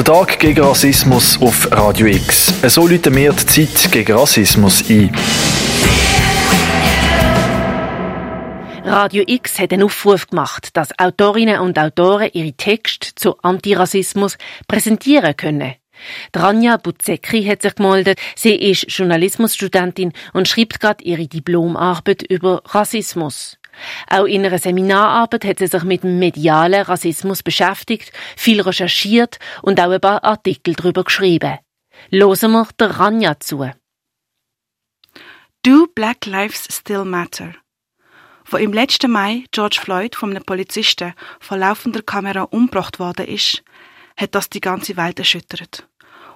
Der Tag gegen Rassismus auf Radio X. So läuten wir die Zeit gegen Rassismus ein. Radio X hat einen Aufruf gemacht, dass Autorinnen und Autoren ihre Texte zu Antirassismus präsentieren können. Dranja Buzekri hat sich gemeldet. Sie ist Journalismusstudentin und schreibt gerade ihre Diplomarbeit über Rassismus. Auch in einer Seminararbeit hat sie sich mit dem medialen Rassismus beschäftigt, viel recherchiert und auch ein paar Artikel darüber geschrieben. Losen wir der Ranja zu. Do Black Lives Still Matter? Wo im letzten Mai George Floyd von einem Polizisten vor laufender Kamera umgebracht worden ist, hat das die ganze Welt erschüttert.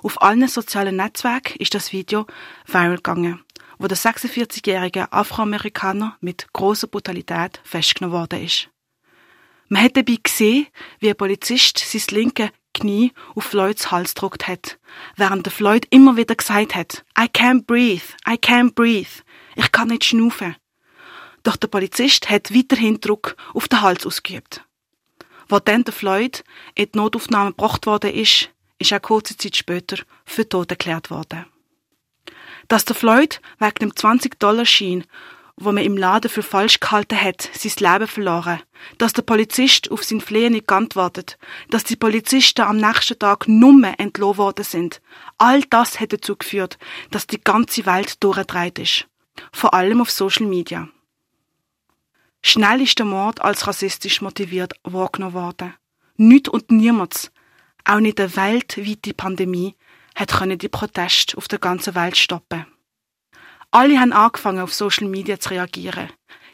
Auf allen sozialen Netzwerken ist das Video viral gegangen, wo der 46-jährige Afroamerikaner mit großer Brutalität festgenommen worden ist. Man hat dabei gesehen, wie ein Polizist sein linke Knie auf Floyds Hals gedruckt hat, während der Floyd immer wieder gesagt hat, I can't breathe, I can't breathe, ich kann nicht schnaufen. Doch der Polizist hat weiterhin Druck auf den Hals ausgeübt. Wo dann der Floyd in die Notaufnahme gebracht worden ist, ist er kurze Zeit später für tot erklärt worden. Dass der Floyd wegen dem 20-Dollar-Schein, wo man im Laden für falsch gehalten hat, sein Leben verloren, dass der Polizist auf sein Flehen nicht geantwortet, dass die Polizisten am nächsten Tag nummer entlohnt worden sind, all das hat dazu geführt, dass die ganze Welt durchgedreht ist. Vor allem auf Social Media. Schnell ist der Mord als rassistisch motiviert wahrgenommen worden. Nicht und niemals auch nicht eine weltweite Pandemie hat können die Proteste auf der ganzen Welt stoppen. Alle haben angefangen, auf Social Media zu reagieren.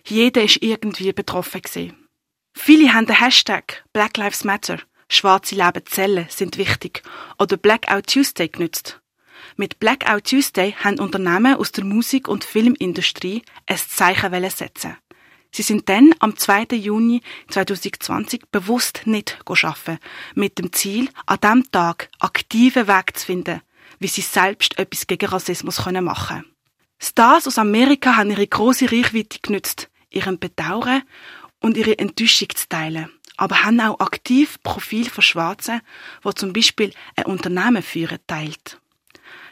Jeder ist irgendwie betroffen gewesen. Viele haben den Hashtag Black Lives Matter, schwarze Leben zählen, sind wichtig, oder Blackout Tuesday genützt. Mit Blackout Tuesday haben Unternehmen aus der Musik- und Filmindustrie ein Zeichen setzen. Sie sind dann am 2. Juni 2020 bewusst nicht arbeiten, mit dem Ziel, an diesem Tag aktiven Weg zu finden, wie sie selbst etwas gegen Rassismus machen können. Stars aus Amerika haben ihre große Reichweite genützt, ihren Bedauern und ihre Enttäuschung zu teilen, aber haben auch aktiv Profil von Schwarzen, wo zum Beispiel ein Unternehmen führen, teilt.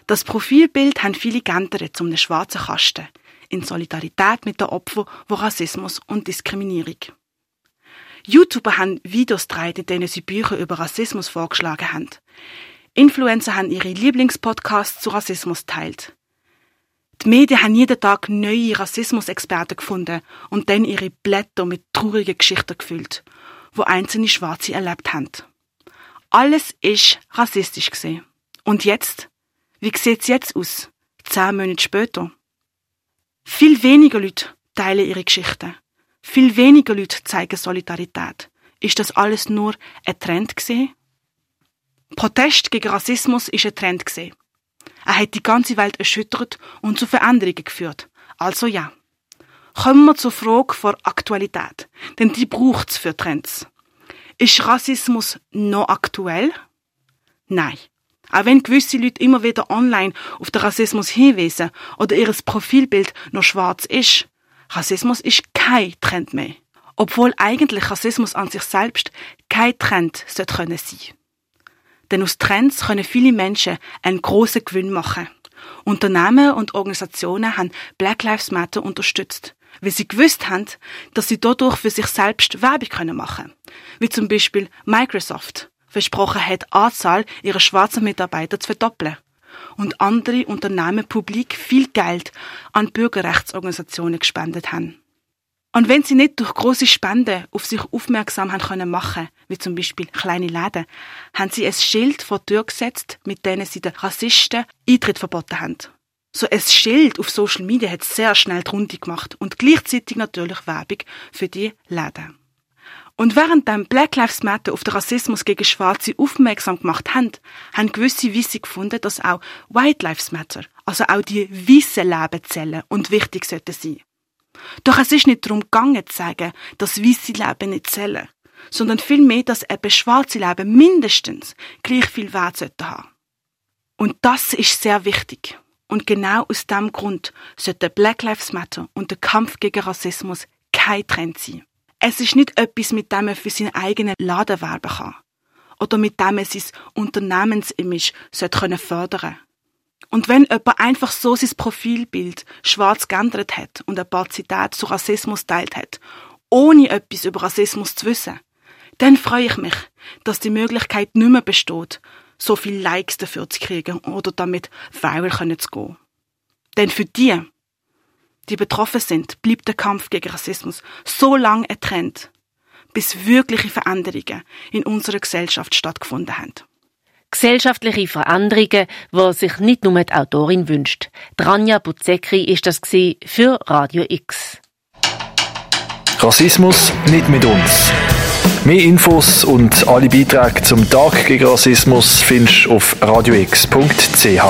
Das Profilbild haben viele geändert zum einem schwarzen Kasten, in Solidarität mit den Opfern von Rassismus und Diskriminierung. YouTuber haben Videos gedreht, in denen sie Bücher über Rassismus vorgeschlagen haben. Influencer haben ihre Lieblingspodcasts zu Rassismus teilt. Die Medien haben jeden Tag neue Rassismusexperten gefunden und dann ihre Blätter mit traurigen Geschichten gefüllt, wo einzelne Schwarze erlebt haben. Alles ist rassistisch gesehen. Und jetzt? Wie sieht's jetzt aus? Zehn Monate später? Viel weniger Leute teilen ihre Geschichten. Viel weniger Leute zeigen Solidarität. Ist das alles nur ein Trend gesehen? Protest gegen Rassismus ist ein Trend gesehen. Er hat die ganze Welt erschüttert und zu Veränderungen geführt. Also ja. Kommen wir zur Frage vor Aktualität, denn die braucht's für Trends. Ist Rassismus noch aktuell? Nein. Auch wenn gewisse Leute immer wieder online auf den Rassismus hinweisen oder ihr Profilbild noch schwarz ist, Rassismus ist kein Trend mehr. Obwohl eigentlich Rassismus an sich selbst kein Trend sollte können sein. Denn aus Trends können viele Menschen einen grossen Gewinn machen. Unternehmen und Organisationen haben Black Lives Matter unterstützt, weil sie gewusst haben, dass sie dadurch für sich selbst Werbung machen können. Wie zum Beispiel Microsoft, versprochen hat, Anzahl ihrer schwarzen Mitarbeiter zu verdoppeln. Und andere Unternehmen publik viel Geld an Bürgerrechtsorganisationen gespendet haben. Und wenn sie nicht durch große Spenden auf sich aufmerksam haben können machen, wie zum Beispiel kleine Läden, haben sie ein Schild vor die Tür gesetzt, mit denen sie den Rassisten Eintritt verboten haben. So ein Schild auf Social Media hat sehr schnell die Runde gemacht und gleichzeitig natürlich Werbung für die Läden. Und während dann Black Lives Matter auf den Rassismus gegen Schwarze aufmerksam gemacht haben, haben gewisse Weisse gefunden, dass auch White Lives Matter, also auch die weißen Leben zählen und wichtig sollten sein. Doch es ist nicht darum gegangen zu sagen, dass weiße Leben nicht zählen, sondern vielmehr, dass eben schwarze Leben mindestens gleich viel Wert sollten haben. Und das ist sehr wichtig. Und genau aus dem Grund sollte Black Lives Matter und der Kampf gegen Rassismus kein Trend sein. Es ist nicht etwas, mit dem man für seinen eigenen Laden werben kann. oder mit dem er sein Unternehmensimage fördern sollte. Und wenn jemand einfach so sein Profilbild schwarz geändert hat und ein paar Zitate zu Rassismus teilt hat, ohne etwas über Rassismus zu wissen, dann freue ich mich, dass die Möglichkeit nicht mehr besteht, so viele Likes dafür zu kriegen oder damit viral zu gehen. Denn für die, die betroffen sind, bleibt der Kampf gegen Rassismus so lange ein Trend, bis wirkliche Veränderungen in unserer Gesellschaft stattgefunden haben. Gesellschaftliche Veränderungen, die sich nicht nur die Autorin wünscht. Dranja Buzekri ist das für Radio X. Rassismus nicht mit uns. Mehr Infos und alle Beiträge zum Tag gegen Rassismus findest du auf radiox.ch.